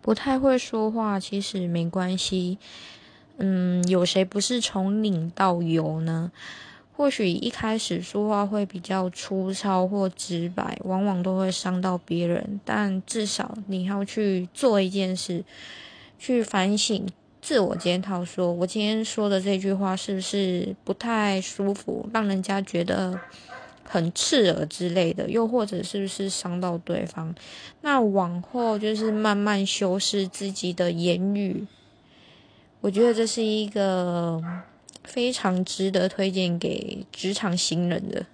不太会说话，其实没关系。嗯，有谁不是从零到有呢？或许一开始说话会比较粗糙或直白，往往都会伤到别人。但至少你要去做一件事，去反省、自我检讨，说我今天说的这句话是不是不太舒服，让人家觉得很刺耳之类的，又或者是不是伤到对方？那往后就是慢慢修饰自己的言语。我觉得这是一个。非常值得推荐给职场新人的。